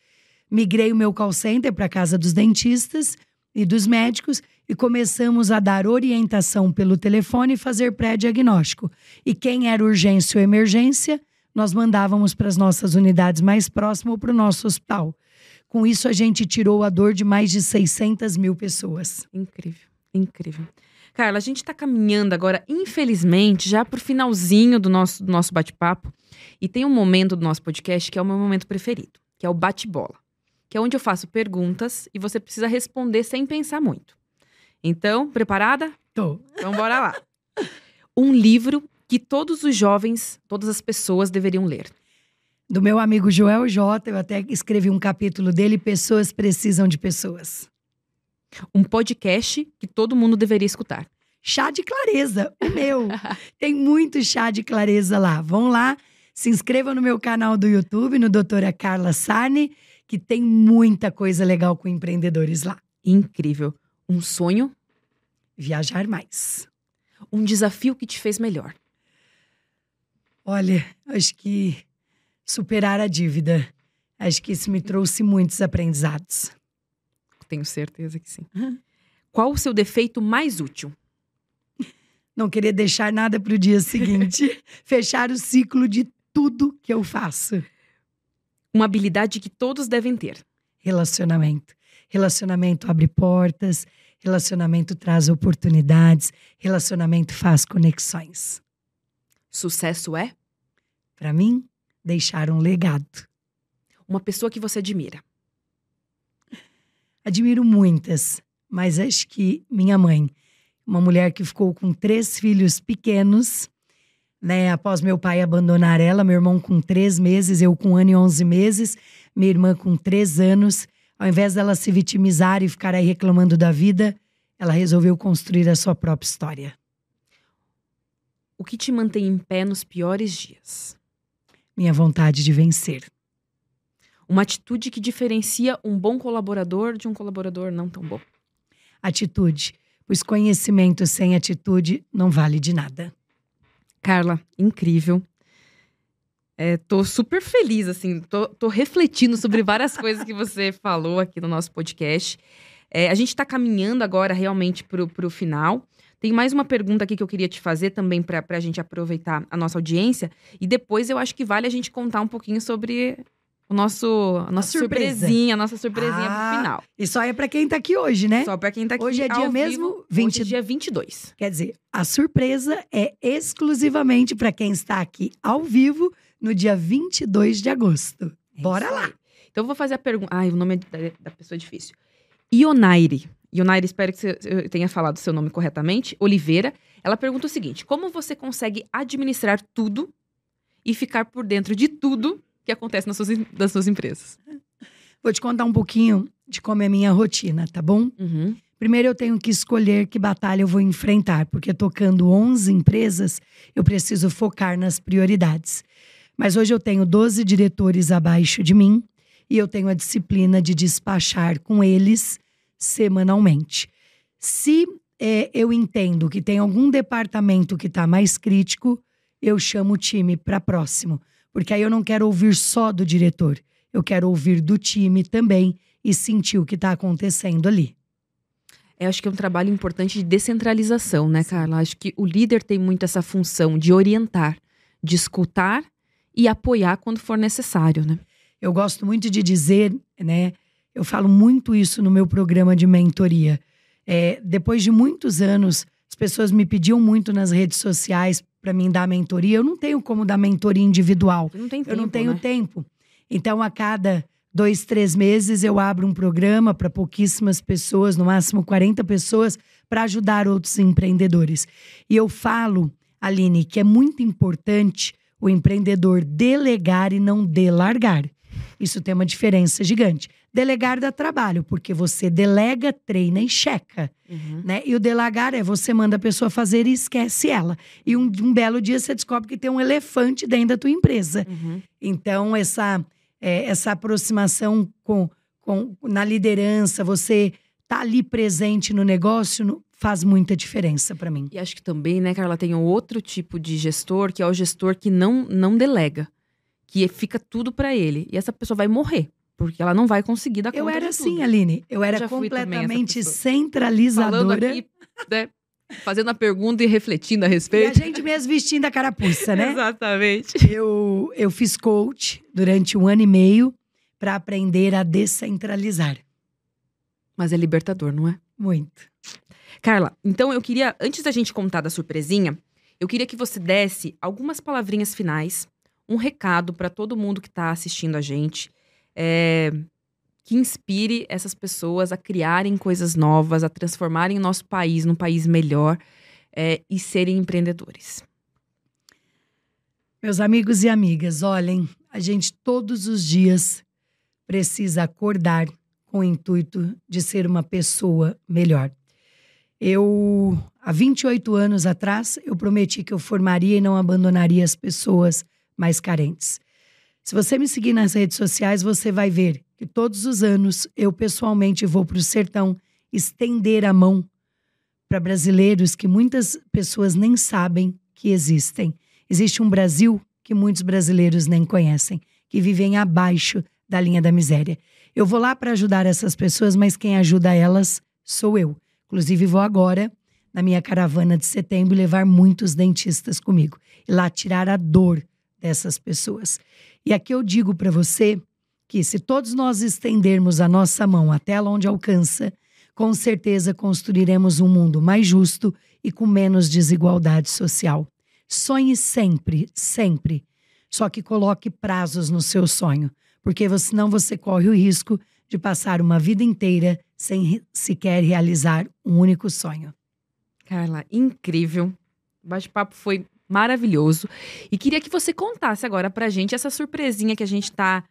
Migrei o meu call center para a casa dos dentistas e dos médicos e começamos a dar orientação pelo telefone e fazer pré-diagnóstico. E quem era urgência ou emergência, nós mandávamos para as nossas unidades mais próximas ou para o nosso hospital. Com isso, a gente tirou a dor de mais de 600 mil pessoas. Incrível, incrível. Carla, a gente está caminhando agora, infelizmente, já pro finalzinho do nosso, do nosso bate-papo. E tem um momento do nosso podcast que é o meu momento preferido, que é o bate-bola. Que é onde eu faço perguntas e você precisa responder sem pensar muito. Então, preparada? Tô. Então, bora lá. Um livro que todos os jovens, todas as pessoas deveriam ler. Do meu amigo Joel J, eu até escrevi um capítulo dele, Pessoas Precisam de Pessoas. Um podcast que todo mundo deveria escutar. Chá de clareza, o meu. Tem muito chá de clareza lá. Vão lá, se inscrevam no meu canal do YouTube, no Doutora Carla Sarni, que tem muita coisa legal com empreendedores lá. Incrível. Um sonho, Viajar mais. um desafio que te fez melhor. Olha, acho que superar a dívida. Acho que isso me trouxe muitos aprendizados. Tenho certeza que sim. Qual o seu defeito mais útil? não querer deixar nada para o dia seguinte, fechar o ciclo de tudo que eu faço. Uma habilidade que todos devem ter. Relacionamento. Relacionamento abre portas, relacionamento traz oportunidades, relacionamento faz conexões. Sucesso é? Para mim, deixar um legado. Uma pessoa que você admira. Admiro muitas, mas acho que minha mãe, uma mulher que ficou com três filhos pequenos, né? Após meu pai abandonar ela, meu irmão com três meses, eu com um ano e onze meses, minha irmã com três anos. Ao invés dela se vitimizar e ficar aí reclamando da vida, ela resolveu construir a sua própria história. O que te mantém em pé nos piores dias? Minha vontade de vencer. Uma atitude que diferencia um bom colaborador de um colaborador não tão bom. Atitude, pois conhecimento sem atitude não vale de nada. Carla, incrível. É, tô super feliz, assim, tô, tô, refletindo sobre várias coisas que você falou aqui no nosso podcast. É, a gente está caminhando agora realmente pro, pro final. Tem mais uma pergunta aqui que eu queria te fazer também para a gente aproveitar a nossa audiência. E depois eu acho que vale a gente contar um pouquinho sobre o nosso, a nossa a surpresinha, a nossa surpresinha ah, pro final. E só é para quem tá aqui hoje, né? Só para quem tá aqui Hoje é dia mesmo 20... Hoje é dia 22. Quer dizer, a surpresa é exclusivamente para quem está aqui ao vivo no dia 22 de agosto. É Bora lá. Então eu vou fazer a pergunta. Ai, o nome da, da pessoa é difícil. Ionaire. Ionaire, espero que eu tenha falado o seu nome corretamente. Oliveira. Ela pergunta o seguinte: Como você consegue administrar tudo e ficar por dentro de tudo que acontece nas suas, das suas empresas. Vou te contar um pouquinho de como é a minha rotina, tá bom? Uhum. Primeiro eu tenho que escolher que batalha eu vou enfrentar, porque tocando 11 empresas, eu preciso focar nas prioridades. Mas hoje eu tenho 12 diretores abaixo de mim e eu tenho a disciplina de despachar com eles semanalmente. Se é, eu entendo que tem algum departamento que está mais crítico, eu chamo o time para próximo. Porque aí eu não quero ouvir só do diretor, eu quero ouvir do time também e sentir o que está acontecendo ali. Eu acho que é um trabalho importante de descentralização, né, Carla? Acho que o líder tem muito essa função de orientar, de escutar e apoiar quando for necessário, né? Eu gosto muito de dizer, né? Eu falo muito isso no meu programa de mentoria. É, depois de muitos anos, as pessoas me pediam muito nas redes sociais para mim dar mentoria. Eu não tenho como dar mentoria individual. Não tempo, eu não tenho né? tempo. Então, a cada dois, três meses, eu abro um programa para pouquíssimas pessoas, no máximo 40 pessoas, para ajudar outros empreendedores. E eu falo, Aline, que é muito importante o empreendedor delegar e não delargar. Isso tem uma diferença gigante. Delegar dá trabalho, porque você delega, treina e checa. Uhum. Né? E o delagar é você manda a pessoa fazer e esquece ela. E um, um belo dia você descobre que tem um elefante dentro da tua empresa. Uhum. Então, essa, é, essa aproximação com, com, na liderança, você tá ali presente no negócio, faz muita diferença para mim. E acho que também, né, Carla, tem outro tipo de gestor, que é o gestor que não, não delega que fica tudo para ele. E essa pessoa vai morrer. Porque ela não vai conseguir dar conta Eu era assim. Aline. Eu era completamente centralizadora. Falando aqui, né, fazendo a pergunta e refletindo a respeito. E a gente mesmo vestindo a carapuça, né? Exatamente. Eu, eu fiz coach durante um ano e meio para aprender a descentralizar. Mas é libertador, não é? Muito. Carla, então eu queria, antes da gente contar da surpresinha, eu queria que você desse algumas palavrinhas finais um recado para todo mundo que está assistindo a gente, é, que inspire essas pessoas a criarem coisas novas, a transformarem o nosso país num país melhor é, e serem empreendedores. Meus amigos e amigas, olhem, a gente todos os dias precisa acordar com o intuito de ser uma pessoa melhor. Eu, há 28 anos atrás, eu prometi que eu formaria e não abandonaria as pessoas mais carentes. Se você me seguir nas redes sociais, você vai ver que todos os anos eu pessoalmente vou para o sertão estender a mão para brasileiros que muitas pessoas nem sabem que existem. Existe um Brasil que muitos brasileiros nem conhecem, que vivem abaixo da linha da miséria. Eu vou lá para ajudar essas pessoas, mas quem ajuda elas sou eu. Inclusive, vou agora na minha caravana de setembro levar muitos dentistas comigo. E lá tirar a dor dessas pessoas. E aqui eu digo para você que se todos nós estendermos a nossa mão até onde alcança, com certeza construiremos um mundo mais justo e com menos desigualdade social. Sonhe sempre, sempre. Só que coloque prazos no seu sonho, porque senão você corre o risco de passar uma vida inteira sem sequer realizar um único sonho. Carla, incrível. O bate-papo foi maravilhoso. E queria que você contasse agora pra gente essa surpresinha que a gente tá,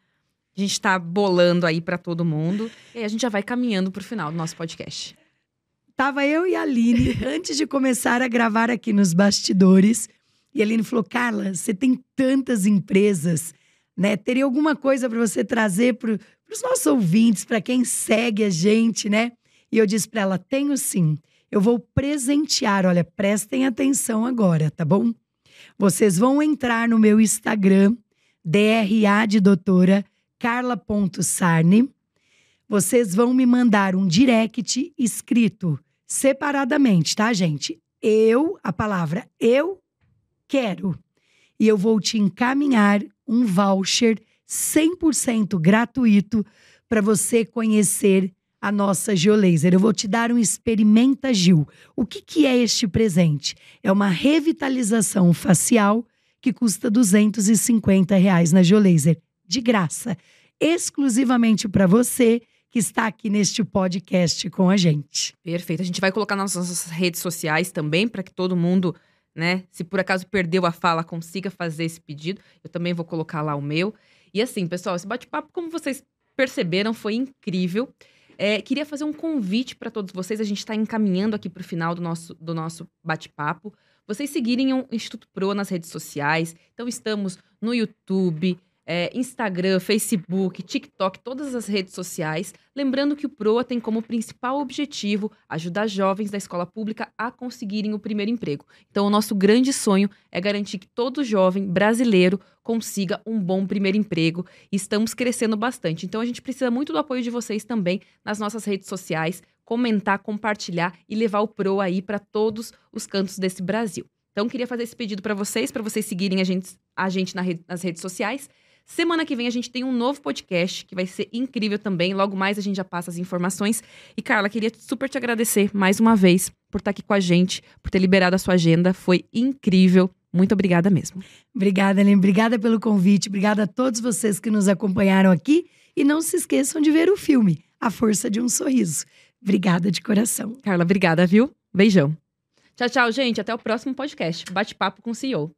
a gente tá bolando aí para todo mundo. E aí a gente já vai caminhando pro final do nosso podcast. Tava eu e a Aline, antes de começar a gravar aqui nos bastidores. E a Aline falou: Carla, você tem tantas empresas, né? Teria alguma coisa para você trazer para os nossos ouvintes, para quem segue a gente, né? E eu disse para ela: tenho sim. Eu vou presentear, olha, prestem atenção agora, tá bom? Vocês vão entrar no meu Instagram, DRA de doutora carla.sarne. Vocês vão me mandar um direct escrito separadamente, tá, gente? Eu, a palavra eu quero. E eu vou te encaminhar um voucher 100% gratuito para você conhecer a nossa Geolaser. Eu vou te dar um Experimenta Gil. O que, que é este presente? É uma revitalização facial que custa 250 reais na Geolaser, de graça, exclusivamente para você que está aqui neste podcast com a gente. Perfeito. A gente vai colocar nas nossas redes sociais também para que todo mundo, né, se por acaso perdeu a fala, consiga fazer esse pedido. Eu também vou colocar lá o meu. E assim, pessoal, esse bate-papo, como vocês perceberam, foi incrível. É, queria fazer um convite para todos vocês. A gente está encaminhando aqui para o final do nosso, do nosso bate-papo. Vocês seguirem o Instituto Pro nas redes sociais. Então, estamos no YouTube, é, Instagram, Facebook, TikTok, todas as redes sociais. Lembrando que o PROA tem como principal objetivo ajudar jovens da escola pública a conseguirem o primeiro emprego. Então, o nosso grande sonho é garantir que todo jovem brasileiro consiga um bom primeiro emprego. Estamos crescendo bastante. Então, a gente precisa muito do apoio de vocês também nas nossas redes sociais, comentar, compartilhar e levar o PROA aí para todos os cantos desse Brasil. Então, queria fazer esse pedido para vocês, para vocês seguirem a gente, a gente na nas redes sociais. Semana que vem a gente tem um novo podcast que vai ser incrível também. Logo mais a gente já passa as informações. E Carla, queria super te agradecer mais uma vez por estar aqui com a gente, por ter liberado a sua agenda. Foi incrível. Muito obrigada mesmo. Obrigada, Helene. Obrigada pelo convite. Obrigada a todos vocês que nos acompanharam aqui. E não se esqueçam de ver o filme A Força de um Sorriso. Obrigada de coração. Carla, obrigada, viu? Beijão. Tchau, tchau, gente. Até o próximo podcast. Bate-papo com o CEO.